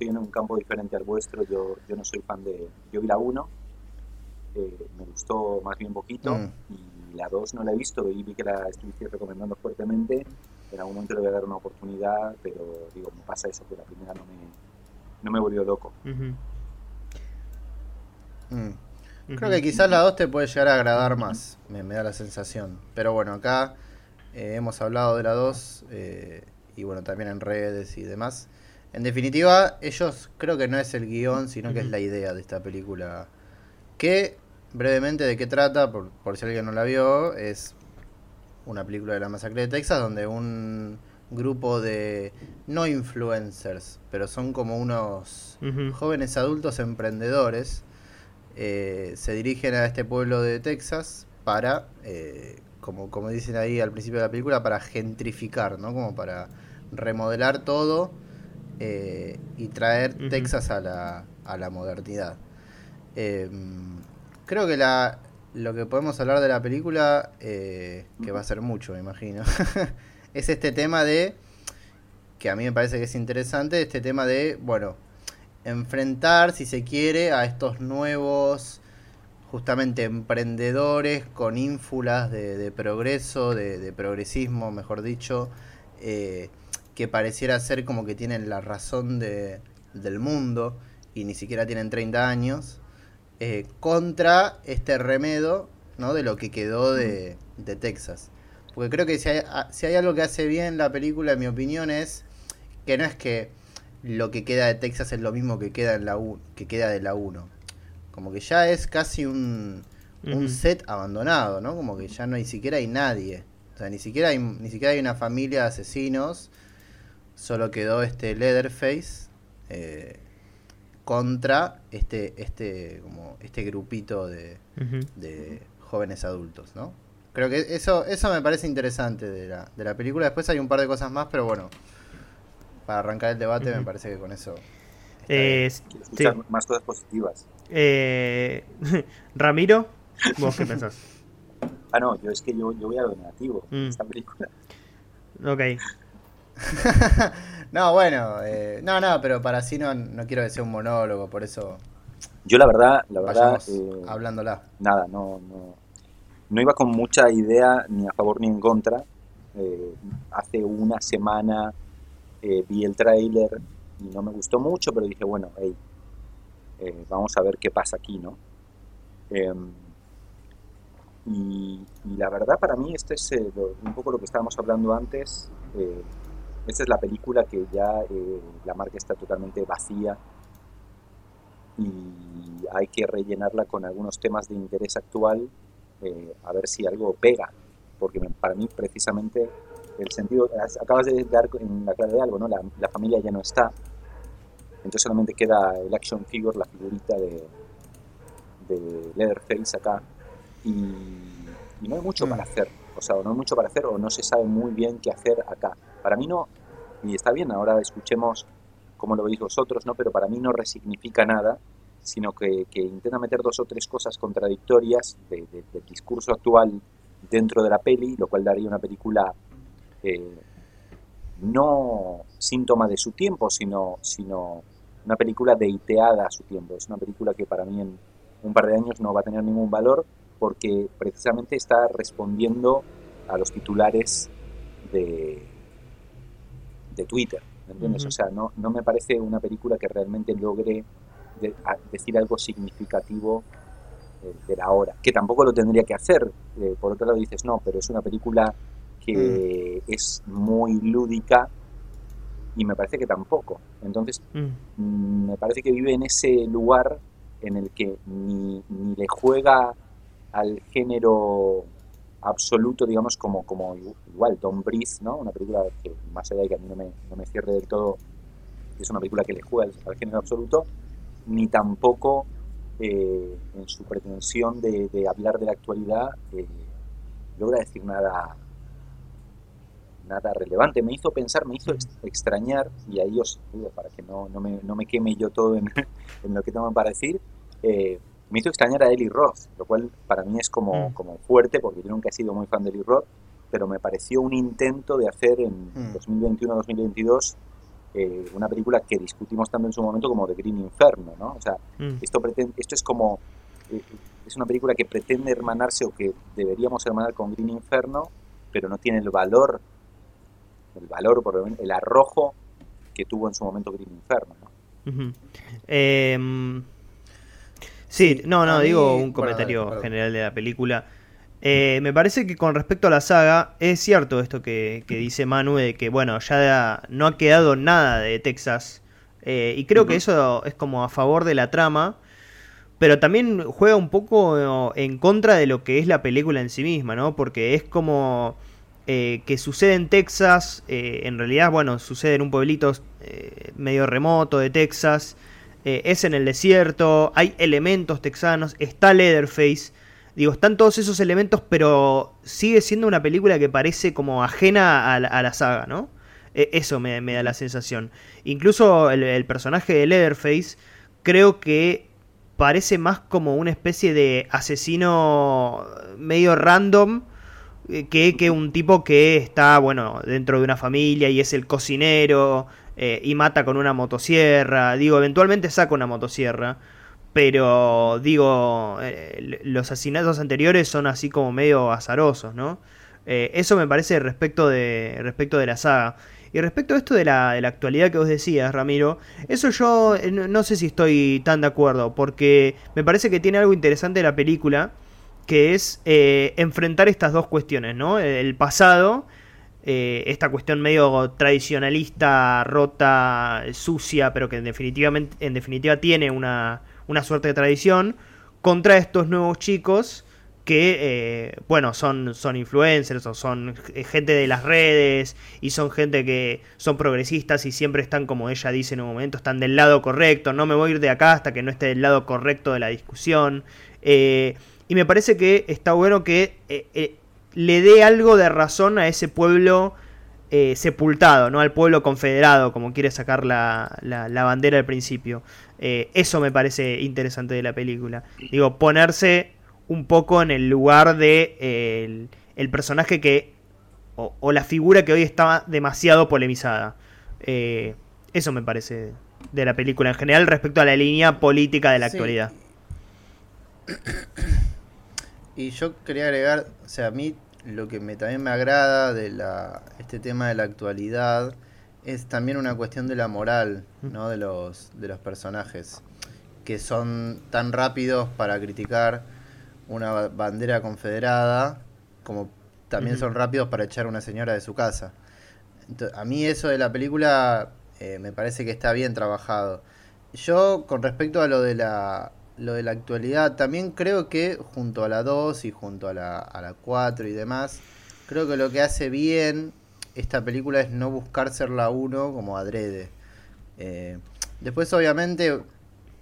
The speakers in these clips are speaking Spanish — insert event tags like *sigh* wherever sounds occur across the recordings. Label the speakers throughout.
Speaker 1: estoy en un campo diferente al vuestro. Yo, yo no soy fan de. Yo vi la 1, eh, me gustó más bien poquito,
Speaker 2: Mm.
Speaker 1: y la 2 no la he visto y vi que la estuviste recomendando fuertemente. En algún momento le voy a dar una oportunidad, pero digo, me pasa eso, que la primera no me, no me volvió loco.
Speaker 2: Mm. Creo que quizás la 2 te puede llegar a agradar más, me, me da la sensación. Pero bueno, acá eh, hemos hablado de la 2 eh, y bueno, también en redes y demás. En definitiva, ellos creo que no es el guion, sino que es la idea de esta película. Que, brevemente, de qué trata, por, por si alguien no la vio, es una película de la masacre de Texas donde un grupo de no influencers, pero son como unos jóvenes adultos emprendedores eh, se dirigen a este pueblo de Texas para, eh, como, como dicen ahí al principio de la película, para gentrificar, ¿no? Como para remodelar todo eh, y traer. Texas a la, a la modernidad. Eh, creo que la, lo que podemos hablar de la película, eh, que va a ser mucho, me imagino, *laughs* es este tema de, que a mí me parece que es interesante, este tema de, bueno, enfrentar, si se quiere, a estos nuevos, justamente, emprendedores con ínfulas de, de progreso, de, de progresismo, mejor dicho, eh, que pareciera ser como que tienen la razón de, del mundo y ni siquiera tienen 30 años, eh, contra este remedo ¿no? de lo que quedó de, de Texas. Porque creo que si hay, a- si hay algo que hace bien la película, en mi opinión, es que no es que lo que queda de Texas es lo mismo que queda en la U- que queda de la 1. Como que ya es casi un, un set abandonado, ¿no? Como que ya no hay siquiera hay nadie. O sea, ni siquiera hay, ni siquiera hay una familia de asesinos. Solo quedó este Leatherface eh, contra este, este, como este grupito de, jóvenes adultos, ¿no? Creo que eso, eso me parece interesante de la, de la película. Después hay un par de cosas más, pero bueno, para arrancar el debate me parece que con eso...
Speaker 3: Eh, sí.
Speaker 1: escuchar más cosas positivas.
Speaker 3: Eh, *laughs* Ramiro, ¿vos qué pensás?
Speaker 1: Ah, no, yo es que yo, yo voy a lo negativo
Speaker 3: Mm.
Speaker 1: esta película.
Speaker 3: Ok. *laughs*
Speaker 2: no, bueno, eh, no, no, pero para así no, no quiero que sea un monólogo, por eso
Speaker 1: Yo la verdad, la verdad, eh,
Speaker 2: hablándola.
Speaker 1: nada, no, no, no iba con mucha idea ni a favor ni en contra. Eh, hace una semana eh, vi el tráiler y no me gustó mucho, pero dije, bueno, hey, vamos a ver qué pasa aquí, ¿no? Em, y, y la verdad para mí este es eh, lo- un poco lo que estábamos hablando antes. eh, esta es la película que ya eh, la marca está totalmente vacía y hay que rellenarla con algunos temas de interés actual eh, a ver si algo pega, porque para mí precisamente el sentido, acabas de dar en la clave de algo, ¿no? La, la familia ya no está, entonces solamente queda el action figure, la figurita de, de Leatherface acá, y, y no hay mucho
Speaker 2: Mm.
Speaker 1: para hacer, o sea, no hay mucho para hacer o no se sabe muy bien qué hacer acá. Para mí no, y está bien, ahora escuchemos cómo lo veis vosotros, ¿no? Pero para mí no resignifica nada, sino que, intenta meter dos o tres cosas contradictorias de- del discurso actual dentro de la peli, lo cual daría una película eh, no síntoma de su tiempo, sino, sino una película deiteada a su tiempo. Es una película que para mí en un par de años no va a tener ningún valor porque precisamente está respondiendo a los titulares de, de Twitter. ¿me entiendes? O sea, no, no me parece una película que realmente logre de- decir algo significativo eh, de la hora, que tampoco lo tendría que hacer. Eh, por otro lado dices, no, pero es una película que es muy lúdica y me parece que tampoco. Entonces,
Speaker 3: Mm,
Speaker 1: mm, me parece que vive en ese lugar en el que ni, ni le juega al género absoluto, digamos, como, como igual Don Breeze, ¿no? Una película que, más allá de que a mí no me, no me cierre del todo, es una película que le juega al, al género absoluto, ni tampoco eh, en su pretensión de, de hablar de la actualidad eh, logra decir nada nada relevante. Me hizo pensar, me hizo ex- extrañar, y ahí os digo, para que no, no, me, no me queme yo todo en, *laughs* en lo que tengo para decir, eh, me hizo extrañar a Eli Roth, lo cual para mí es como,
Speaker 3: Mm.
Speaker 1: como fuerte, porque yo nunca he sido muy fan de Eli Roth, pero me pareció un intento de hacer en
Speaker 2: Mm.
Speaker 1: 2021-2022 eh, una película que discutimos tanto en su momento como The Green Inferno, ¿no? O sea,
Speaker 3: Mm.
Speaker 1: esto, pretende, esto es como, eh, es una película que pretende hermanarse o que deberíamos hermanar con Green Inferno, pero no tiene el valor, el valor, por lo menos, el arrojo que tuvo en su momento Green Inferno, ¿no?
Speaker 3: Sí,
Speaker 2: Sí,
Speaker 3: no, no,
Speaker 2: mí-
Speaker 3: digo un comentario general de la película. Eh, me parece que con respecto a la saga, es cierto esto que, que dice Manu, de que, bueno, ya no ha quedado nada de Texas. Eh, y creo que eso es como a favor de la trama, pero también juega un poco en contra de lo que es la película en sí misma, ¿no? Porque es como eh, que sucede en Texas, eh, en realidad, bueno, sucede en un pueblito eh, medio remoto de Texas, eh, es en el desierto, hay elementos texanos, está Leatherface, digo, están todos esos elementos, pero sigue siendo una película que parece como ajena a la, saga, ¿no? Eh, eso me, me da la sensación. Incluso el, el personaje de Leatherface creo que parece más como una especie de asesino medio random eh, que, que un tipo que está, bueno, dentro de una familia y es el cocinero eh, y mata con una motosierra. Digo, eventualmente saca una motosierra. Pero, digo, eh, los asesinatos anteriores son así como medio azarosos, ¿no? Eh, eso me parece respecto de, respecto de la saga. Y respecto a esto de la, de la actualidad que vos decías, Ramiro, eso yo no, sé si estoy tan de acuerdo, porque me parece que tiene algo interesante la película, que es enfrentar estas dos cuestiones, ¿no? El pasado, eh, esta cuestión medio tradicionalista, rota, sucia, pero que en, definitivamente, en definitiva tiene una, una suerte de tradición, contra estos nuevos chicos que, eh, bueno, son, son influencers o son gente de las redes y son gente que son progresistas y siempre están, como ella dice en un momento, están del lado correcto, no me voy a ir de acá hasta que no esté del lado correcto de la discusión. Eh, y me parece que está bueno que le dé algo de razón a ese pueblo eh, sepultado, ¿no? Al pueblo confederado, como quiere sacar la, la, la bandera al principio. Eh, eso me parece interesante de la película. Digo, ponerse un poco en el lugar de eh, el, el, personaje que. O, o, la figura que hoy está demasiado polemizada. Eso me parece de la película en general respecto a la línea política de la
Speaker 2: Sí.
Speaker 3: actualidad. *coughs*
Speaker 2: Y yo quería agregar, o sea, a mí lo que me, también me agrada de la, este tema de la actualidad es también una cuestión de la moral, ¿no? De los, de los personajes, que son tan rápidos para criticar una ba- bandera confederada como también son rápidos para echar a una señora de su casa. A mí eso de la película eh, me parece que está bien trabajado. Yo, con respecto a lo de la, lo de la actualidad, también creo que junto a la 2 y junto a la, a la 4 y demás, creo que lo que hace bien esta película es no buscar ser la 1 como adrede. Eh, después, obviamente,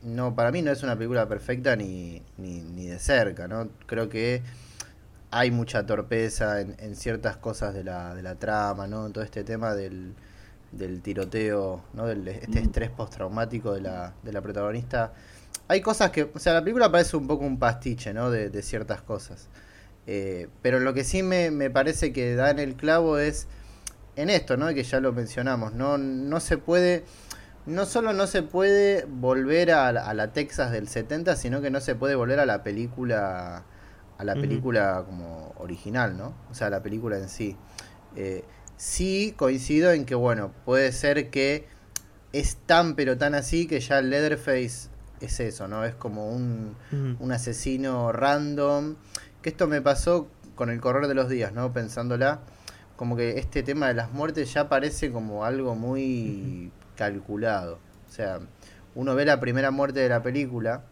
Speaker 2: no para mí no es una película perfecta ni, ni, ni de cerca, ¿no? Creo que hay mucha torpeza en, en ciertas cosas de la, de la trama, ¿no? En todo este tema del, del tiroteo, ¿no? Del, este estrés postraumático de la, de la protagonista. Hay cosas que, o sea, la película parece un poco un pastiche, ¿no? De, de ciertas cosas. Eh, pero lo que sí me, me parece que da en el clavo es en esto, ¿no? Que ya lo mencionamos, ¿no? No se puede, no solo no se puede volver a, la- a la Texas del 70, sino que no se puede volver a la película, a la película como original, ¿no? O sea, la película en sí. Eh, sí coincido en que, bueno, puede ser que es tan pero tan así que ya Leatherface es eso, ¿no? Es como un, un asesino random. Que esto me pasó con el correr de los días, ¿no? Pensándola, como que este tema de las muertes ya parece como algo muy calculado. O sea, uno ve la primera muerte de la película,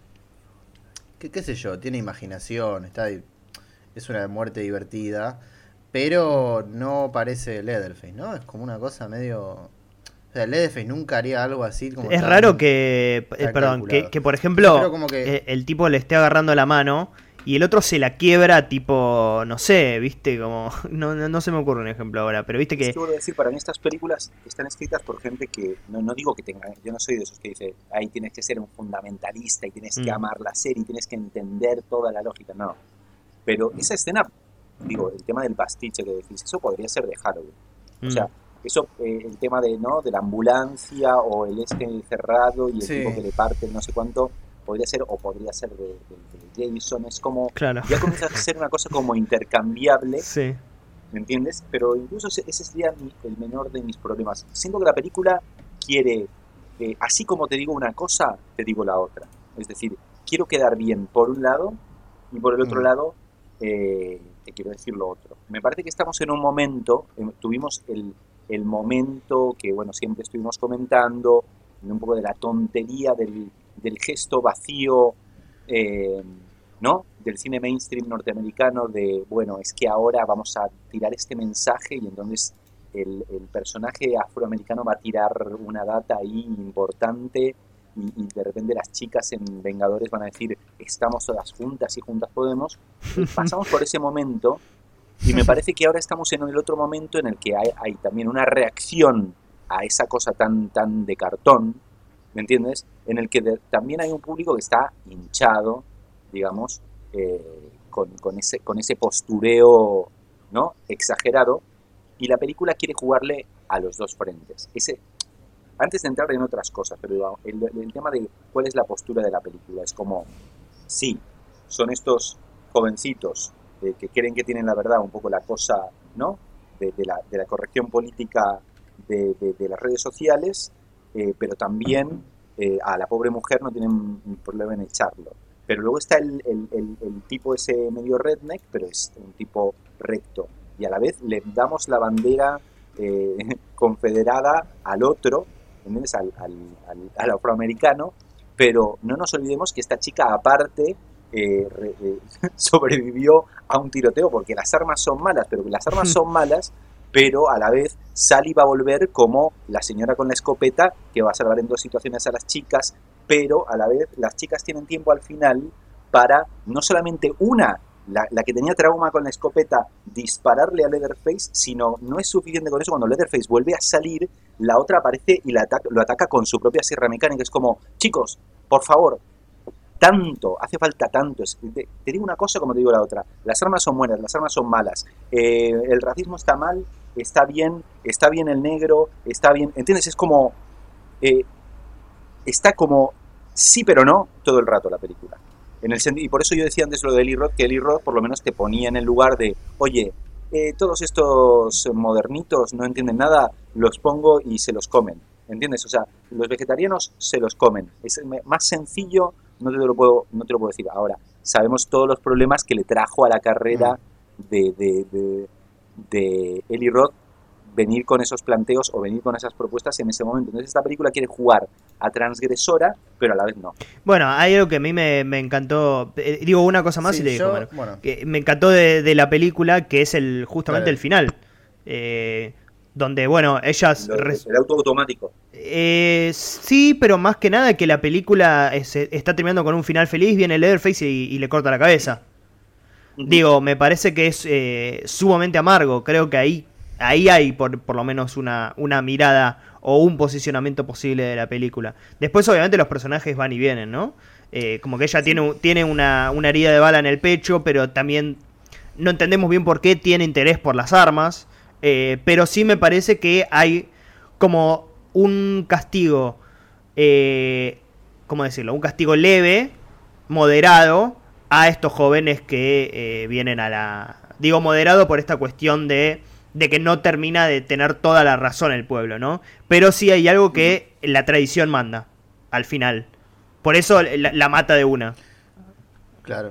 Speaker 2: que qué sé yo, tiene imaginación, está es una muerte divertida, pero no parece Leatherface, ¿no? Es como una cosa medio... O sea, Leatherface nunca haría algo así como...
Speaker 3: Es
Speaker 2: tan-
Speaker 3: raro que, eh,
Speaker 2: tan
Speaker 3: perdón, que, que, por ejemplo
Speaker 2: como que-
Speaker 3: eh, el tipo le esté agarrando la mano y el otro se la quiebra tipo, no sé, viste, como, *laughs* no, no, no se me ocurre un ejemplo ahora, pero viste
Speaker 1: Es
Speaker 3: que...
Speaker 1: que vuelvo a decir, para mí estas películas están escritas por gente que, no, no digo que tengan, yo no soy de esos que dice, ahí tienes que ser un fundamentalista y tienes que
Speaker 3: Mm.
Speaker 1: amar la serie y tienes que entender toda la lógica, no. Pero esa escena, digo, el tema del pastiche que decís, eso podría ser de Halloween. O
Speaker 3: Mm,
Speaker 1: sea, eso, eh, el tema de, ¿no? de la ambulancia o el este cerrado y el
Speaker 2: Sí.
Speaker 1: tipo que le parte no sé cuánto, podría ser, o podría ser de, de- de Jason, es como,
Speaker 3: Claro.
Speaker 1: ya comienza a ser una cosa como intercambiable,
Speaker 3: Sí.
Speaker 1: ¿me entiendes? Pero incluso ese, ese sería mi- el menor de mis problemas. Siento que la película quiere, eh, así como te digo una cosa, te digo la otra. Es decir, quiero quedar bien por un lado y por el otro
Speaker 2: Mm.
Speaker 1: lado eh, te quiero decir lo otro. Me parece que estamos en un momento, eh, tuvimos el, el momento que, bueno, siempre estuvimos comentando, un poco de la tontería del, del gesto vacío, eh, ¿no? Del cine mainstream norteamericano, de, bueno, es que ahora vamos a tirar este mensaje y entonces el, personaje afroamericano va a tirar una data ahí importante y, y de repente las chicas en Vengadores van a decir, estamos todas juntas y juntas podemos. Pasamos por ese momento y me parece que ahora estamos en el otro momento en el que hay, también una reacción a esa cosa tan, tan de cartón, ¿me entiendes? En el que también hay un público que está hinchado, digamos, eh, con, con ese, con ese postureo ¿no? exagerado, y la película quiere jugarle a los dos frentes. Ese, antes de entrar en otras cosas, pero el, el tema de cuál es la postura de la película es como, sí, son estos jovencitos eh, que creen que tienen la verdad, un poco la cosa, ¿no? De, de la, de la corrección política de, de- las redes sociales, eh, pero también eh, a la pobre mujer no tienen problema en echarlo. Pero luego está el, el- el- el tipo ese medio redneck, pero es un tipo recto. Y a la vez le damos la bandera eh, *laughs* confederada al otro, ¿entiendes? Al, al- al- al afroamericano, pero no nos olvidemos que esta chica aparte eh, eh, *laughs* sobrevivió a un tiroteo porque las armas son malas, pero las armas son *laughs* malas, pero a la vez Sally va a volver como la señora con la escopeta que va a salvar en dos situaciones a las chicas, pero a la vez las chicas tienen tiempo al final para no solamente una, la, la que tenía trauma con la escopeta, dispararle a Leatherface, sino no es suficiente con eso, cuando Leatherface vuelve a salir, la otra aparece y la ataca- lo ataca con su propia sierra mecánica, es como, chicos, por favor, tanto, hace falta tanto. Te, digo una cosa como te digo la otra. Las armas son buenas, las armas son malas. Eh, el racismo está mal, está bien, está bien el negro, está bien. ¿Entiendes? Es como. eh, está como sí, pero no todo el rato la película. En el y por eso yo decía antes lo de Eli que Eli por lo menos te ponía en el lugar de, oye, eh, todos estos modernitos no entienden nada, los pongo y se los comen. ¿Entiendes? O sea, los vegetarianos se los comen. Es más sencillo, no te lo puedo, no te lo puedo decir. Ahora, sabemos todos los problemas que le trajo a la carrera de, de, de, de Eli Roth venir con esos planteos o venir con esas propuestas en ese momento. Entonces esta película quiere jugar a transgresora, pero a la vez no.
Speaker 3: Bueno, hay algo que a mí me, me encantó. eh, digo una cosa más
Speaker 2: Sí,
Speaker 3: y te digo,
Speaker 2: yo-
Speaker 3: Manu.
Speaker 2: bueno.
Speaker 3: Que me encantó de, de la película, que es el justamente el final. Eh, donde, bueno, ellas...
Speaker 1: El auto automático.
Speaker 3: Eh, sí, pero más que nada que la película es- está terminando con un final feliz, viene Leatherface y, y le corta la cabeza. Digo, me parece que es eh, sumamente amargo. Creo que ahí, ahí hay por, por lo menos una, una mirada o un posicionamiento posible de la película. Después, obviamente, los personajes van y vienen, ¿no? Eh, como que ella tiene, tiene una, una herida de bala en el pecho, pero también no entendemos bien por qué tiene interés por las armas. Eh, pero sí me parece que hay como un castigo, eh, ¿cómo decirlo? Un castigo leve, moderado a estos jóvenes que eh, vienen a la... Digo moderado por esta cuestión de, de que no termina de tener toda la razón el pueblo, ¿no? Pero sí hay algo que la tradición manda al final. Por eso la, la mata de una.
Speaker 2: Claro.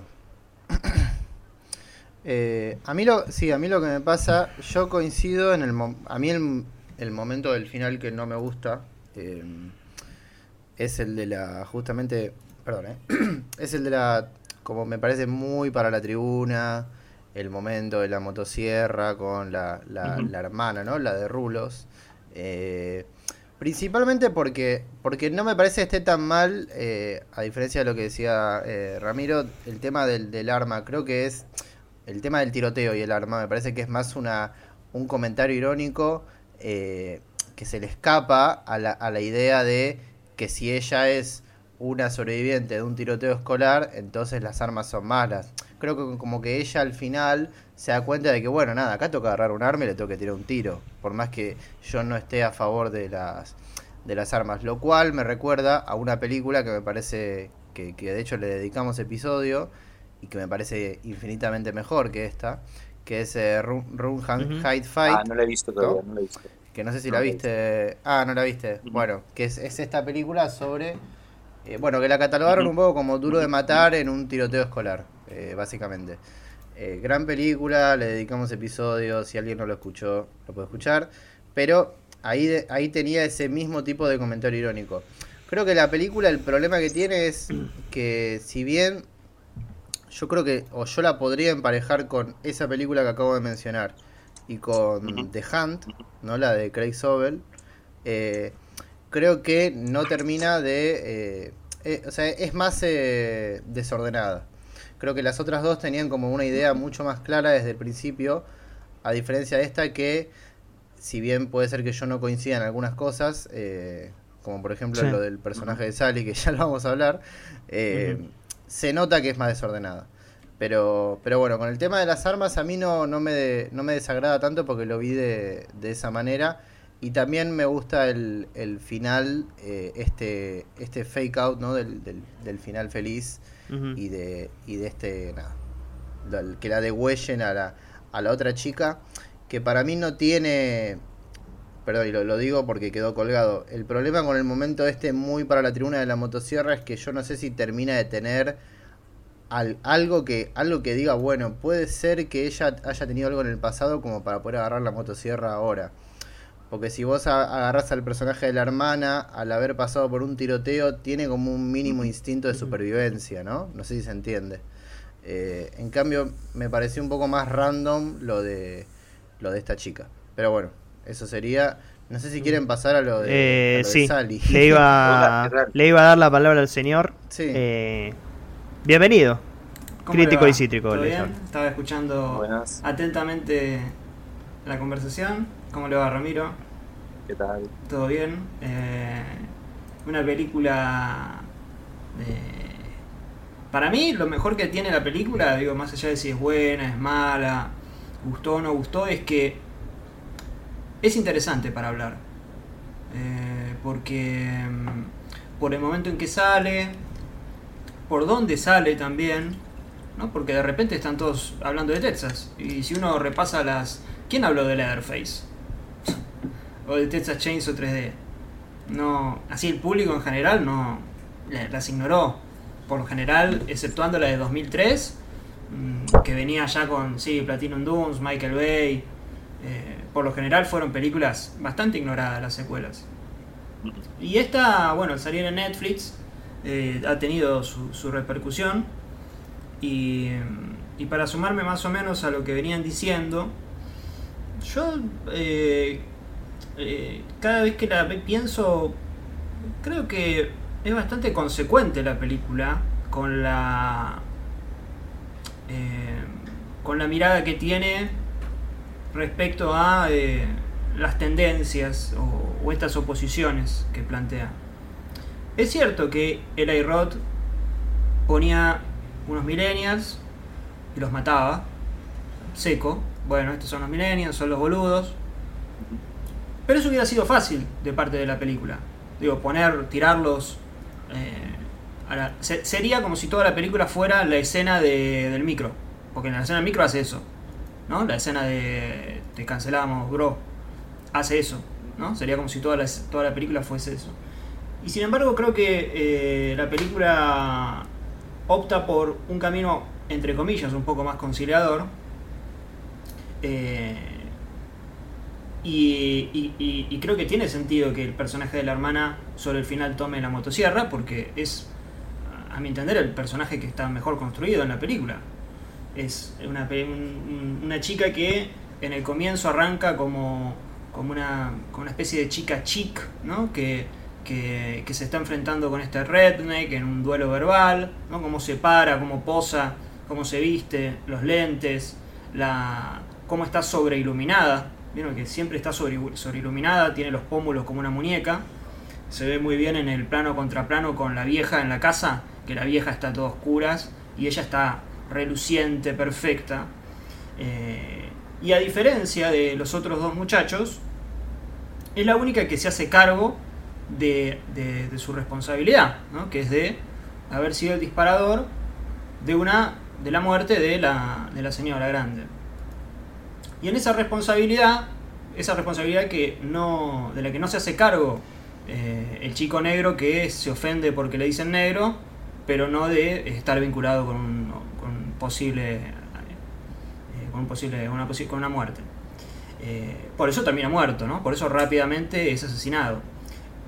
Speaker 2: Eh, a mí lo, sí, a mí lo que me pasa, yo coincido en el, a mí el, el momento del final que no me gusta eh, es el de la, justamente, perdón, eh, *clears throat* es el de la, como me parece muy para la tribuna, el momento de la motosierra con la, la, la hermana, ¿no? La de Rulos. Eh, Principalmente porque, porque no me parece que esté tan mal, eh, a diferencia de lo que decía eh, Ramiro, el tema del, del arma. Creo que es el tema del tiroteo y el arma. Me parece que es más una, un comentario irónico eh, que se le escapa a la, a la idea de que si ella es una sobreviviente de un tiroteo escolar, entonces las armas son malas. creo que como que ella al final se da cuenta de que, bueno, nada, acá toca agarrar un arma y le tengo tirar un tiro, por más que yo no esté a favor de las, de las armas, lo cual me recuerda a una película que me parece que de hecho le dedicamos episodio y que me parece infinitamente mejor que esta, que es eh, Run, Run Hide Fight.
Speaker 1: Ah, no la he visto todavía, no, la he visto.
Speaker 2: Que no sé si la viste. Ah, no la viste. Bueno, que es, es esta película sobre. Eh, bueno, que la catalogaron un poco como duro de matar en un tiroteo escolar, eh, básicamente. Eh, gran película, le dedicamos episodios, si alguien no lo escuchó, lo puede escuchar. Pero ahí, de- ahí tenía ese mismo tipo de comentario irónico. Creo que la película, el problema que tiene es que si bien yo creo que, o yo la podría emparejar con esa película que acabo de mencionar y con. The Hunt, ¿no? La de Craig Sobel, eh, creo que no termina de... eh, eh, o sea, es más eh, desordenada. Creo que las otras dos tenían como una idea mucho más clara desde el principio, a diferencia de esta que, si bien puede ser que yo no coincida en algunas cosas, como por ejemplo
Speaker 3: Sí.
Speaker 2: lo del personaje de Sally, que ya lo vamos a hablar. Se nota que es más desordenada. Pero, pero bueno, con el tema de las armas a mí no, no, me, de- no me desagrada tanto porque lo vi de, de esa manera. Y también me gusta el, el final, eh, este, este fake out ¿no? del, del, del final feliz y de, y de este, nada, que la degüellen a la, a la otra chica, que para mí no tiene, perdón, y lo, lo digo porque quedó colgado, el problema con el momento este muy para la tribuna de la motosierra es que yo no sé si termina de tener al- algo que algo que diga, bueno, puede ser que ella haya tenido algo en el pasado como para poder agarrar la motosierra ahora. Porque si vos a- agarrás al personaje de la hermana, al haber pasado por un tiroteo, tiene como un mínimo instinto de supervivencia, ¿no? No sé si se entiende. Eh, en cambio, me pareció un poco más random lo de lo de esta chica. Pero bueno, eso sería. No sé si quieren pasar a lo de,
Speaker 3: Eh,
Speaker 2: a lo de
Speaker 3: sí,
Speaker 2: Sally.
Speaker 3: le iba, *laughs* le iba a dar la palabra al señor.
Speaker 2: Sí.
Speaker 3: Eh, bienvenido.
Speaker 4: ¿Cómo
Speaker 3: Crítico y cítrico,
Speaker 4: ¿Todo bien? Estaba escuchando
Speaker 1: Buenas,
Speaker 4: atentamente la conversación. ¿Cómo le va, Ramiro?
Speaker 1: ¿qué tal?
Speaker 4: ¿Todo bien? Eh, una película de... Para mí, lo mejor que tiene la película, digo, más allá de si es buena, es mala, gustó o no gustó, es que es interesante para hablar. Eh, porque mm, por el momento en que sale, por dónde sale también, ¿no? Porque de repente están todos hablando de Texas. Y si uno repasa las... ¿Quién habló de Leatherface? *laughs* o de Texas Chainsaw 3D. No, así el público en general no la- las ignoró. Por lo general, exceptuando la de 2003, mm, que venía ya con sí, Platinum Dunes, Michael Bay. Eh, por lo general fueron películas bastante ignoradas las secuelas. Y esta, bueno, al salir en Netflix, eh, ha tenido su, su repercusión. Y, y para sumarme más o menos a lo que venían diciendo, yo eh, cada vez que la pienso, creo que es bastante consecuente la película con la con la mirada que tiene respecto a eh, las tendencias o, o estas oposiciones que plantea. Es cierto que Eli Roth ponía unos millennials y los mataba, seco. Bueno, estos son los millennials, son los boludos. Pero eso hubiera sido fácil de parte de la película. Digo, poner, tirarlos. eh, sería como si toda la película fuera la escena de- del micro. Porque en la escena del micro hace eso. ¿No? La escena de te cancelamos, bro. Hace eso. ¿No? Sería como si toda la, toda la película fuese eso. Y sin embargo, creo que eh, la película opta por un camino, entre comillas, un poco más conciliador. Eh, y, y- creo que tiene sentido que el personaje de la hermana sobre el final tome la motosierra porque es, a mi entender, el personaje que está mejor construido en la película. Es una, una chica que en el comienzo arranca como, como, una, como una especie de chica chic, ¿no? Que, que, que se está enfrentando con este redneck en un duelo verbal, ¿no? Cómo se para, cómo posa, cómo se viste, los lentes, la, cómo está sobreiluminada. Vieron que siempre está sobre, sobreiluminada, tiene los pómulos como una muñeca. Se ve muy bien en el plano contra plano con la vieja en la casa, que la vieja está toda oscuras y ella está reluciente, perfecta. Eh, y a diferencia de los otros dos muchachos, es la única que se hace cargo de, su responsabilidad, que es de haber sido el disparador de una de la muerte de la, señora grande. Y en esa responsabilidad, esa responsabilidad que no, de la que no se hace cargo eh, el chico negro que se ofende porque le dicen negro, pero no de estar vinculado con un posible, eh, con un posible, una con una muerte. Eh, por eso termina muerto, ¿no? Por eso rápidamente es asesinado.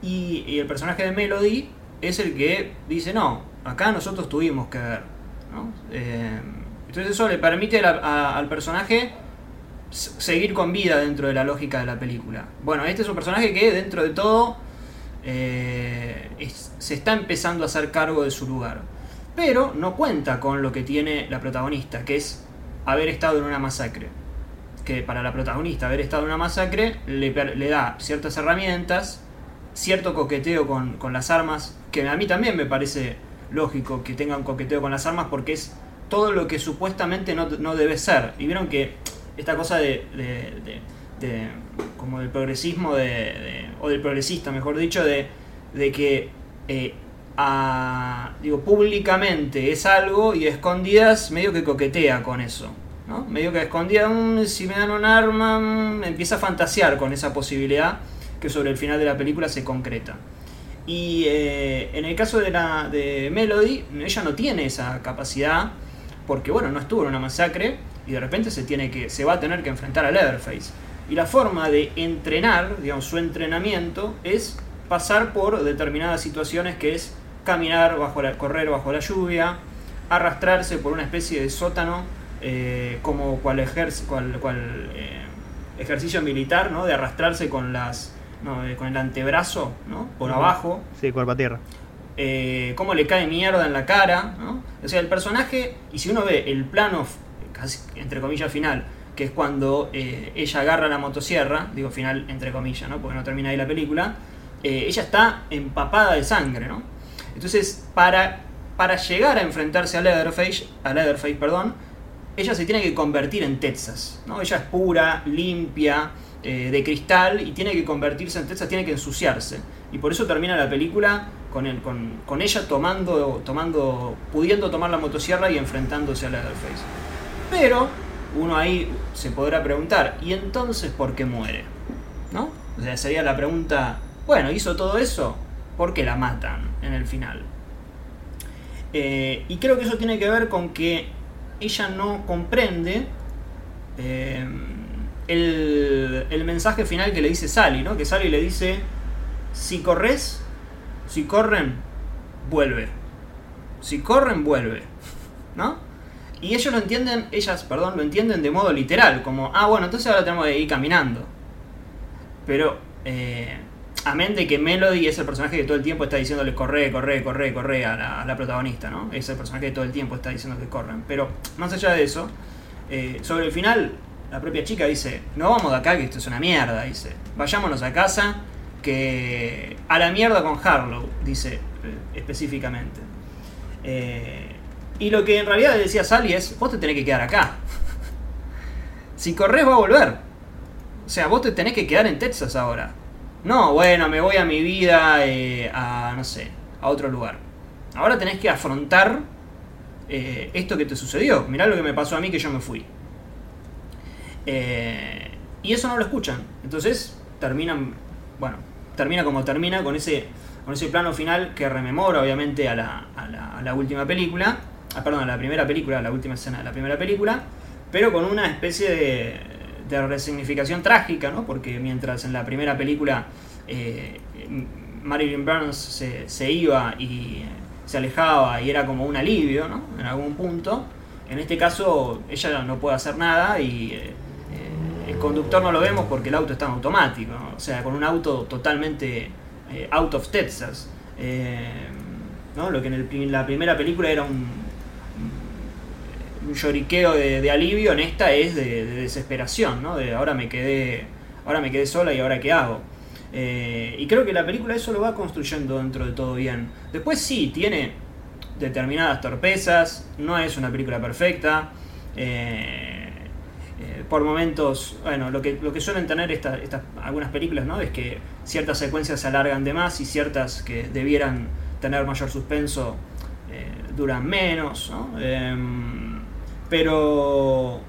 Speaker 4: Y, el personaje de Melody es el que dice, no, acá nosotros tuvimos que ver. ¿no? Eh, entonces eso le permite al personaje seguir con vida dentro de la lógica de la película. Bueno, este es un personaje que dentro de todo se está empezando a hacer cargo de su lugar. Pero no cuenta con lo que tiene la protagonista, que es haber estado en una masacre. Que para la protagonista haber estado en una masacre le, le da ciertas herramientas, cierto coqueteo con, con las armas, que a mí también me parece lógico que tenga un coqueteo con las armas porque es todo lo que supuestamente no, no debe ser. Y vieron que esta cosa de, de- de- como del progresismo de, o del progresista mejor dicho de, de que eh, digo públicamente es algo y escondidas medio que coquetea con eso ¿no? medio que a "Mm, si me dan un arma mm", empieza a fantasear con esa posibilidad que sobre el final de la película se concreta y eh, en el caso de la de Melody ella no tiene esa capacidad porque bueno no estuvo en una masacre y de repente se tiene que se va a tener que enfrentar a Leatherface y la forma de entrenar digamos su entrenamiento es pasar por determinadas situaciones que es caminar bajo la correr bajo la lluvia arrastrarse por una especie de sótano eh, como cual, ejerc- cual, cual, eh, ejercicio militar ¿no? de arrastrarse con las no, eh, con el antebrazo ¿no? por abajo
Speaker 3: Sí, cuerpo a tierra.
Speaker 4: cómo le cae mierda en la cara, ¿no? O sea, el personaje, y si uno ve el plano, casi entre comillas, final, que es cuando ella agarra la motosierra, digo final entre comillas, ¿no? Porque no termina ahí la película, ella está empapada de sangre, ¿no? Entonces, para, para llegar a enfrentarse a Leatherface, a Leatherface, perdón, ella se tiene que convertir en Texas, ¿no? Ella es pura, limpia, eh, de cristal y tiene que convertirse en Texas, tiene que ensuciarse. Y por eso termina la película con, el- con, con ella tomando, tomando, pudiendo tomar la motosierra y enfrentándose a Leatherface. Pero uno ahí se podrá preguntar, ¿y entonces por qué muere? ¿No? O sea, sería la pregunta, bueno, hizo todo eso, ¿por qué la matan en el final? Eh, y creo que eso tiene que ver con que ella no comprende eh, el, el mensaje final que le dice Sally, ¿no? Que Sally le dice, si corres, si corren, vuelve. Si corren, vuelve. ¿No? Y ellos lo entienden, ellas, perdón, lo entienden de modo literal, como, ah, bueno, entonces ahora tenemos que ir caminando. Pero, eh, amén de que Melody es el personaje que todo el tiempo está diciéndole corre, corre, corre, corre a la, protagonista, ¿no? Es el personaje que todo el tiempo está diciendo que corren. Pero, más allá de eso, eh, sobre el final, la propia chica dice, no vamos de acá, que esto es una mierda, dice. Vayámonos a casa, que a la mierda con Harlow, dice eh, específicamente. Eh, y lo que en realidad le decía Sally es, vos te tenés que quedar acá. *laughs* si corres va a volver. O sea, vos te tenés que quedar en Texas ahora. No, bueno, me voy a mi vida eh, a, no sé, a otro lugar. Ahora tenés que afrontar eh, esto que te sucedió. Mirá lo que me pasó a mí que yo me fui. Eh, y eso no lo escuchan. Entonces terminan, bueno, termina como termina con ese, con ese plano final que rememora obviamente a la, a la, última película. Ah, perdón, a la primera película, a la última escena de la primera película. Pero con una especie de, de resignificación trágica, ¿no? Porque mientras en la primera película eh, Marilyn Burns se, iba y se alejaba y era como un alivio, ¿no? En algún punto. En este caso ella no puede hacer nada y eh, el conductor no lo vemos porque el auto está en automático, o sea, con un auto totalmente eh, out of Texas. ¿no? Lo que en, el en la primera película era un lloriqueo de, alivio, en esta es de, de desesperación, ¿no? De ahora me quedé, ahora me quedé sola y ahora qué hago. Eh, y creo que la película eso lo va construyendo dentro de todo bien. Después sí, tiene determinadas torpezas, no es una película perfecta. eh, eh, por momentos, bueno, lo que, lo que suelen tener esta- estas algunas películas, ¿no? Es que ciertas secuencias se alargan de más y ciertas que debieran tener mayor suspenso duran menos, ¿no? Pero,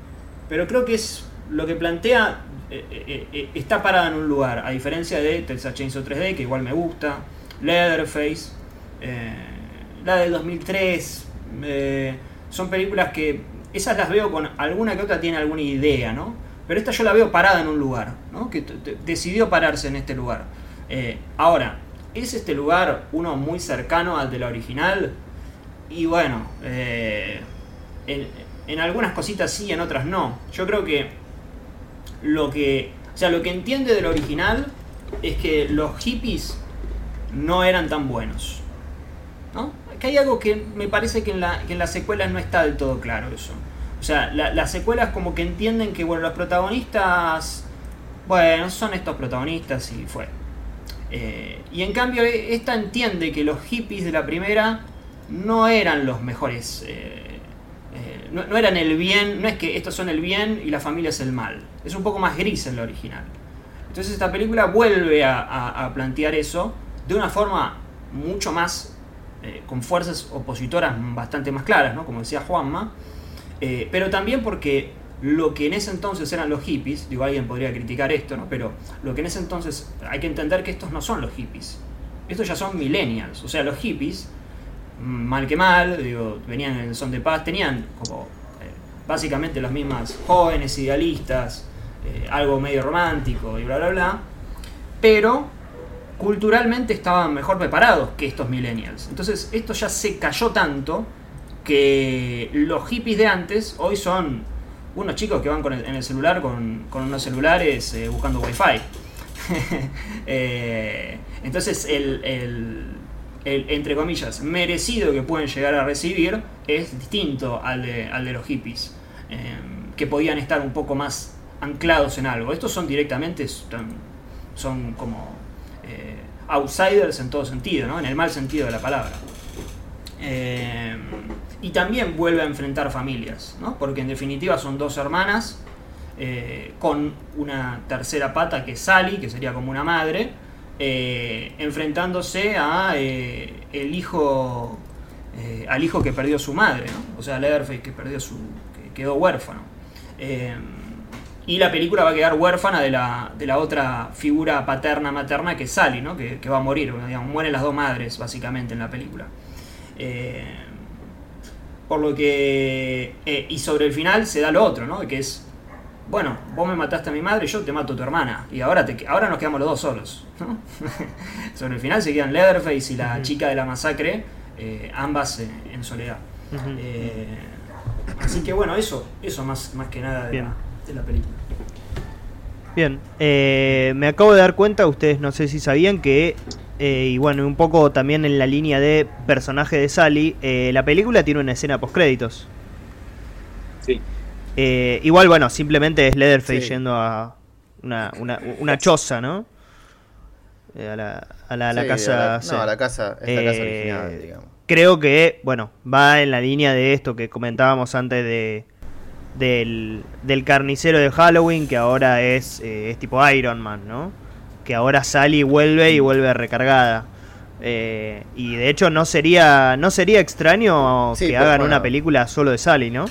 Speaker 4: pero creo que es lo que plantea eh, eh, eh, está parada en un lugar, a diferencia de Texas Chainsaw 3D, que igual me gusta, Leatherface, la del 2003, eh, son películas que esas las veo con alguna que otra tiene alguna idea, ¿no? Pero esta yo la veo parada en un lugar, ¿no? Que decidió pararse en este lugar. Ahora, ¿es este lugar uno muy cercano al de la original? Y bueno, en, algunas cositas sí, en otras no. Yo creo que lo que. O sea, lo que entiende del original es que los hippies no eran tan buenos. ¿No? Que hay algo que me parece que en, las secuelas no está del todo claro eso. O sea, la- las secuelas como que entienden que, bueno, los protagonistas. Bueno, son estos protagonistas y fue. Eh, y en cambio, e- esta entiende que los hippies de la primera no eran los mejores. eh, no, eran el bien, no es que estos son el bien y la familia es el mal. Es un poco más gris en la original. Entonces esta película vuelve a plantear eso de una forma mucho más, eh, con fuerzas opositoras bastante más claras, ¿no? como decía Juanma, Eh, pero también porque lo que en ese entonces eran los hippies, digo, alguien podría criticar esto, ¿no? pero lo que en ese entonces hay que entender que estos no son los hippies, estos ya son millennials, o sea, los hippies, mal que mal, digo, venían en el son de paz, tenían como eh, básicamente las mismas jóvenes idealistas, eh, algo medio romántico y bla bla bla, pero culturalmente estaban mejor preparados que estos millennials. Entonces esto ya se cayó tanto que los hippies de antes hoy son unos chicos que van con en el celular con, con unos celulares eh, buscando wifi. *laughs* Entonces el- el, entre comillas, merecido que pueden llegar a recibir es distinto al de, al de los hippies, eh, que podían estar un poco más anclados en algo. Estos son directamente, son, como eh, outsiders en todo sentido, ¿no? en el mal sentido de la palabra. Eh, y también vuelve a enfrentar familias, ¿no? porque en definitiva son dos hermanas eh, con una tercera pata que es Sally, que sería como una madre, eh, enfrentándose a eh, el hijo eh, al hijo que perdió su madre, ¿no? o sea, Leatherface que perdió su que quedó huérfano. Y la película va a quedar huérfana de la, de la otra figura paterna materna que es Sally, ¿no? que, va a morir, digamos, mueren las dos madres básicamente en la película. Por lo que. y sobre el final se da lo otro, ¿no? Que es. Bueno, vos me mataste a mi madre y yo te mato a tu hermana. Y ahora, te, ahora nos quedamos los dos solos. ¿no? *laughs* sobre el final se quedan Leatherface y la chica de la masacre, eh, ambas en soledad. Eh, así que bueno, eso, eso más, más que nada de
Speaker 3: Bien.
Speaker 4: la, de la película.
Speaker 3: Bien, eh, me acabo de dar cuenta, ustedes no sé si sabían que, eh, y bueno, un poco también en la línea de personaje de Sally, eh, la película tiene una escena post créditos. Eh, igual, bueno, simplemente es Leatherface
Speaker 2: Sí.
Speaker 3: yendo a una, una, una choza, ¿no? Eh, a la, a la, a la
Speaker 2: Sí,
Speaker 3: casa.
Speaker 2: a la-
Speaker 3: sí.
Speaker 2: No, a la casa, es la casa
Speaker 3: Eh,
Speaker 2: original, digamos.
Speaker 3: Creo que, bueno, va en la línea de esto que comentábamos antes de del, del carnicero de Halloween, que ahora es, eh, es tipo Iron Man, ¿no? Que ahora Sally vuelve y vuelve recargada. Eh, y de hecho no sería no sería extraño
Speaker 2: Sí,
Speaker 3: que hagan
Speaker 2: bueno.
Speaker 3: una película solo de Sally, ¿no?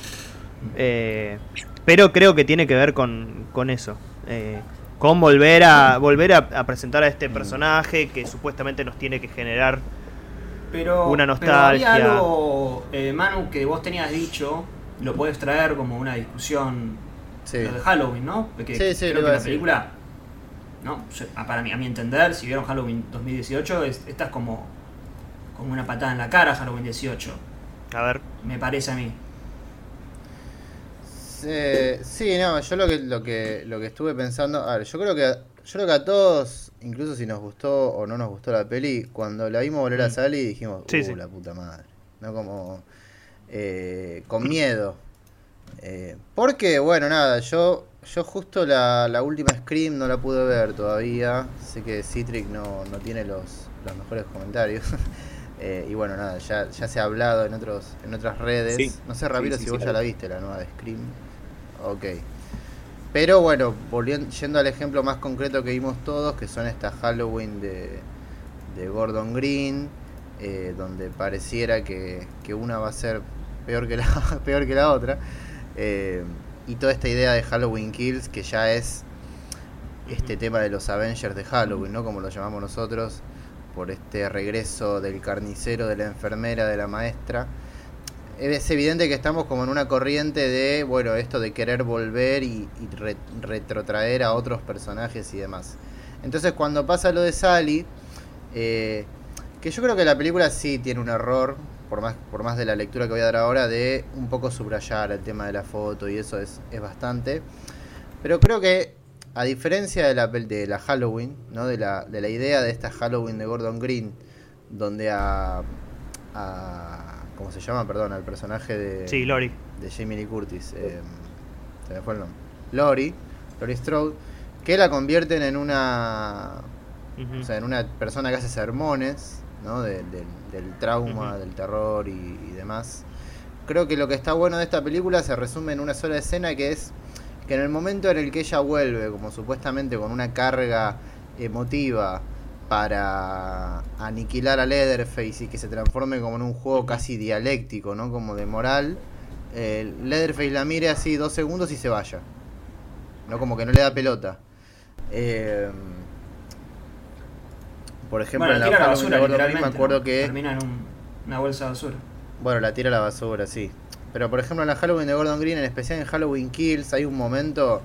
Speaker 3: Eh, pero creo que tiene que ver con, con eso. eh, con volver a volver a, a presentar a este personaje que supuestamente nos tiene que generar
Speaker 4: Pero,
Speaker 3: Una
Speaker 4: pero
Speaker 3: nostalgia.
Speaker 4: había algo, eh, Manu, que vos tenías dicho, lo puedes traer como una discusión
Speaker 2: Sí.
Speaker 4: lo de Halloween, ¿no? Porque
Speaker 2: Sí, sí,
Speaker 4: creo que la película, ¿no? Ah, para mí, a mi entender, si vieron Halloween 2018, es- esta es como, como una patada en la cara Halloween 18,
Speaker 3: a ver
Speaker 4: me parece a mí.
Speaker 2: Eh, sí, no, yo lo que, lo que lo que estuve pensando, a ver, yo creo que yo creo que a todos, incluso si nos gustó o no nos gustó la peli, cuando la vimos volver a
Speaker 3: Mm.
Speaker 2: salir dijimos,
Speaker 3: Sí,
Speaker 2: uh,
Speaker 3: sí.
Speaker 2: la puta madre, no como eh, con miedo. Eh, porque bueno, nada, yo yo justo la, la última Scream no la pude ver todavía, sé que Citric no, no tiene los, los mejores comentarios, *laughs* Eh, y bueno, nada, ya, ya se ha hablado en otros en otras redes.
Speaker 1: Sí.
Speaker 2: No sé, Ramiro,
Speaker 1: Sí, sí,
Speaker 2: si
Speaker 1: sí,
Speaker 2: vos ya
Speaker 1: vi.
Speaker 2: la viste, la nueva de Scream. Ok. Pero bueno, volviendo, yendo al ejemplo más concreto que vimos todos, que son estas Halloween de, de Gordon Green, eh, donde pareciera que, que una va a ser peor que la, *laughs* peor que la otra. eh, y toda esta idea de Halloween Kills, que ya es este tema de los Avengers de Halloween, ¿no? Como lo llamamos nosotros, por este regreso del carnicero, de la enfermera, de la maestra. Es evidente que estamos como en una corriente de, bueno, esto de querer volver y, y re- retrotraer a otros personajes y demás. Entonces cuando pasa lo de Sally, eh, que yo creo que la película sí tiene un error, por más, por más de la lectura que voy a dar ahora, de un poco subrayar el tema de la foto y eso es, es bastante. Pero creo que, a diferencia de la, de la Halloween, ¿no? de, la, de la idea de esta Halloween de Gordon Green, donde a ¿cómo se llama? Perdón, al personaje de,
Speaker 3: Sí, Lori.
Speaker 2: de Jamie Lee Curtis, eh, se me fue el nombre, Lori, Lori Strode, que la convierten en una o sea, en una persona que hace sermones, ¿no? De- del- del trauma, del terror y, y demás. Creo que lo que está bueno de esta película se resume en una sola escena que es que en el momento en el que ella vuelve, como supuestamente con una carga emotiva para aniquilar a Leatherface y que se transforme como en un juego casi dialéctico, ¿no? Como de moral, eh, Leatherface la mire así dos segundos y se vaya. ¿No? Como que no le da pelota. Eh, por ejemplo,
Speaker 4: bueno,
Speaker 2: en la
Speaker 4: tira la
Speaker 2: Halloween de
Speaker 4: basura,
Speaker 2: Gordon Green
Speaker 4: literalmente.
Speaker 2: me acuerdo que...
Speaker 4: Termina en un- una bolsa de basura.
Speaker 2: Bueno, la tira a la basura, sí. Pero por ejemplo en la Halloween de Gordon Green, en especial en Halloween Kills, hay un momento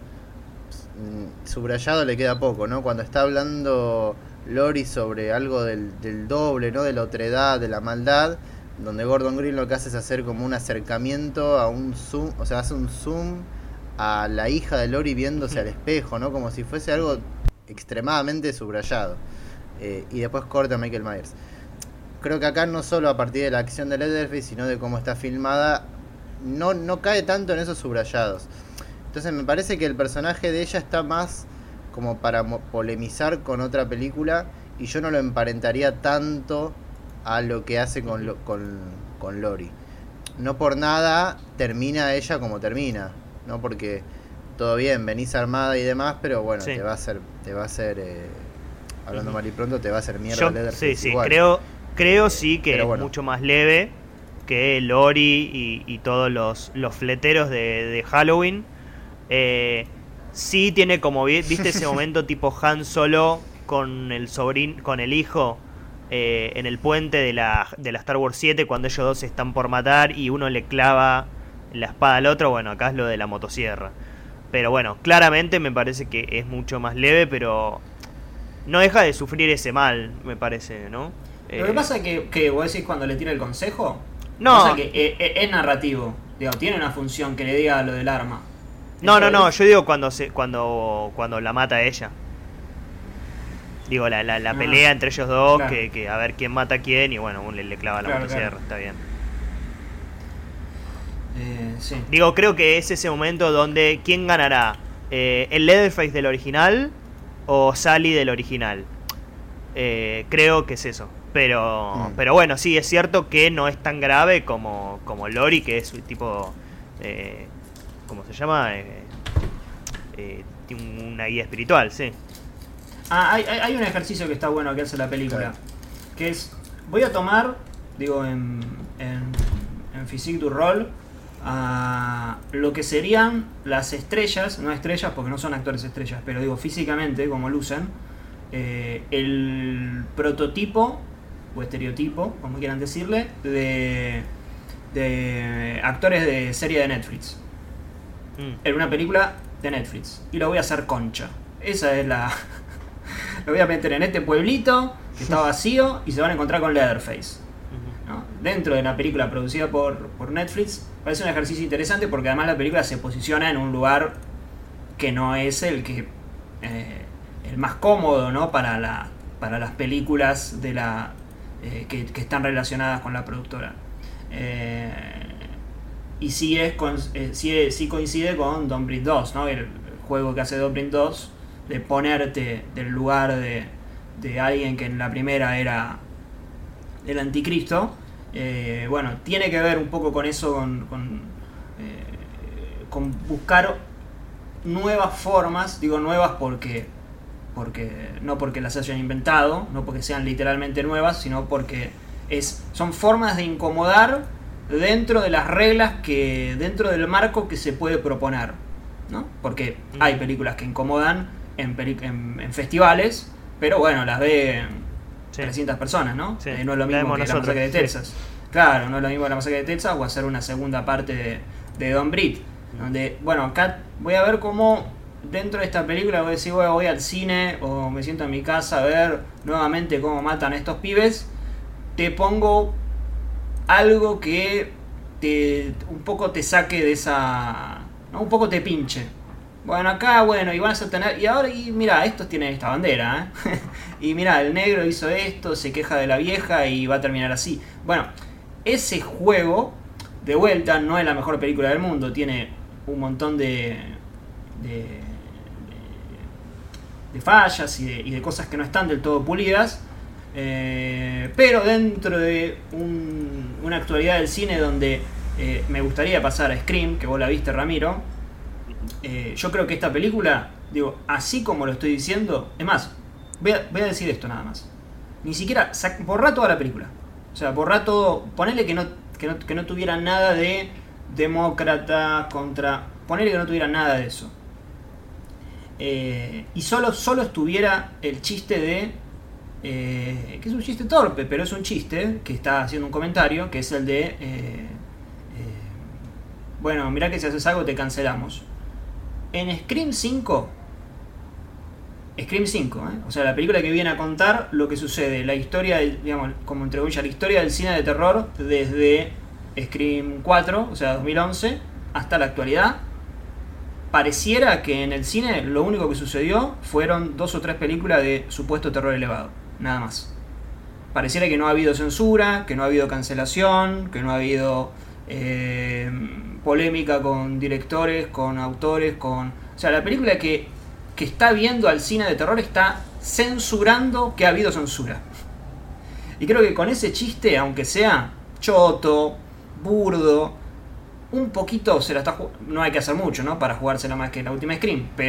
Speaker 2: mm, subrayado, le queda poco, ¿no? Cuando está hablando Lori sobre algo del, del doble, ¿no? De la otredad, de la maldad, donde Gordon Green lo que hace es hacer como un acercamiento a un zoom, o sea, hace un zoom a la hija de Lori viéndose al espejo, ¿no? Como si fuese algo extremadamente subrayado. Eh, y después corta a Michael Myers creo que acá no solo a partir de la acción de Leatherface, sino de cómo está filmada, no, no cae tanto en esos subrayados. Entonces me parece que el personaje de ella está más como para polemizar con otra película y yo no lo emparentaría tanto a lo que hace con, lo- con, con Lori. No por nada termina ella como termina, ¿no? Porque todo bien, venís armada y demás, pero bueno,
Speaker 3: Sí.
Speaker 2: te va a hacer, te va a hacer, eh, hablando
Speaker 3: Ujú.
Speaker 2: mal y pronto, te va a hacer mierda
Speaker 3: Yo, sí, sí,
Speaker 2: igual.
Speaker 3: creo, creo sí que es mucho más leve que Lori y, y todos los, los fleteros de, de Halloween. Eh, sí tiene como, vi- *laughs* viste ese momento tipo Han Solo con el sobrin, con el hijo eh, en el puente de la, de la Star Wars 7 cuando ellos dos se están por matar y uno le clava la espada al otro. Bueno, acá es lo de la motosierra. Pero bueno, claramente me parece que es mucho más leve, pero no deja de sufrir ese mal, me parece, ¿no?
Speaker 4: Lo que
Speaker 3: Eh,
Speaker 4: pasa es que, que vos decís cuando le tira el consejo.
Speaker 3: No.
Speaker 4: Pasa que eh, eh, es, narrativo. Digo, tiene una función que le diga lo del arma.
Speaker 3: No, no, no, yo digo cuando se, cuando, cuando la mata a ella. Digo, la, la, la
Speaker 4: Ah,
Speaker 3: pelea entre ellos dos,
Speaker 4: claro.
Speaker 3: que, que a ver quién mata a quién, y bueno, uno le, le clava la
Speaker 4: Claro,
Speaker 3: motosierra,
Speaker 4: claro.
Speaker 3: está bien.
Speaker 4: Eh, sí.
Speaker 3: Digo, creo que es ese momento donde quién ganará, eh, el Leatherface del original o Sally del original. Eh, creo que es eso. Pero,
Speaker 2: Mm.
Speaker 3: pero bueno, sí, es cierto que no es tan grave como, como Lori, que es tipo, eh, ¿cómo se llama? Eh, eh, tiene una guía espiritual, sí.
Speaker 4: Ah, hay, un ejercicio que está bueno que hace la película. Que es, voy a tomar, digo, en, en, en Physique du Rol, a lo que serían las estrellas, no estrellas porque no son actores estrellas, pero digo físicamente, como lucen, eh, el prototipo o estereotipo, como quieran decirle, de, de actores de serie de Netflix
Speaker 3: Mm.
Speaker 4: en una película de Netflix. Y lo voy a hacer concha. Esa es la. *laughs* lo voy a meter en este pueblito que está vacío y se van a encontrar con Leatherface. Dentro de una película producida por, por Netflix, parece un ejercicio interesante porque además la película se posiciona en un lugar que no es el que. eh, el más cómodo ¿no? para, la, para las películas de la, eh, que, que están relacionadas con la productora. Eh, y sí, es eh, sí, es- sí coincide con Don't Breathe 2, ¿no? el juego que hace Don't Breathe 2, de ponerte del lugar de, de alguien que en la primera era el anticristo. Eh, bueno, tiene que ver un poco con eso, con, con, eh, con buscar nuevas formas, digo nuevas porque, porque no porque las hayan inventado, no porque sean literalmente nuevas, sino porque es, son formas de incomodar dentro de las reglas que, dentro del marco que se puede proponer, ¿no? Porque hay películas que incomodan en, peli- en- en festivales, pero bueno, las ven
Speaker 3: Sí.
Speaker 4: 300 personas, ¿no?
Speaker 3: Sí,
Speaker 4: Eh, no es lo mismo que la masacre de
Speaker 3: sí.
Speaker 4: Texas. Claro, no es lo mismo que la masacre de Texas o hacer una segunda parte de, de Don Britt. Donde, bueno, acá voy a ver cómo dentro de esta película voy a decir, bueno, voy al cine o me siento en mi casa a ver nuevamente cómo matan a estos pibes. Te pongo algo que te, un poco te saque de esa... Un poco te pinche. Bueno, acá, bueno, y van a tener... Y ahora, y mira, estos tienen esta bandera, ¿eh? *laughs* y mira, el negro hizo esto, se queja de la vieja y va a terminar así. Bueno, ese juego, de vuelta, no es la mejor película del mundo, tiene un montón de... de, de- fallas y de cosas que no están del todo pulidas. Eh, pero dentro de un- una actualidad del cine donde eh, me gustaría pasar a Scream, que vos la viste Ramiro, eh, yo creo que esta película, digo, así como lo estoy diciendo, es más, voy a, decir esto nada más. Ni siquiera, sac- borrá toda la película. O sea, borrá todo, ponele que no, que no, que no tuviera nada de demócrata contra... Ponele que no tuviera nada de eso. Y solo, solo estuviera el chiste de... eh, que es un chiste torpe, pero es un chiste que está haciendo un comentario, que es el de... eh, eh, bueno, mirá que si haces algo te cancelamos. En Scream 5, Scream 5, ¿eh? o sea, la película que viene a contar lo que sucede, la historia, la historia del cine de terror desde Scream 4, o sea, 2011, hasta la actualidad. Pareciera que en el cine lo único que sucedió fueron dos o tres películas de supuesto terror elevado, nada más. Pareciera que no ha habido censura, que no ha habido cancelación, que no ha habido eh, polémica con directores, con autores, con... O sea, la película que, que está viendo al cine de terror está censurando que ha habido censura. Y creo que con ese chiste, aunque sea choto, burdo, un poquito se la está No hay que hacer mucho, ¿no? Para jugársela más que la última Scream. Pero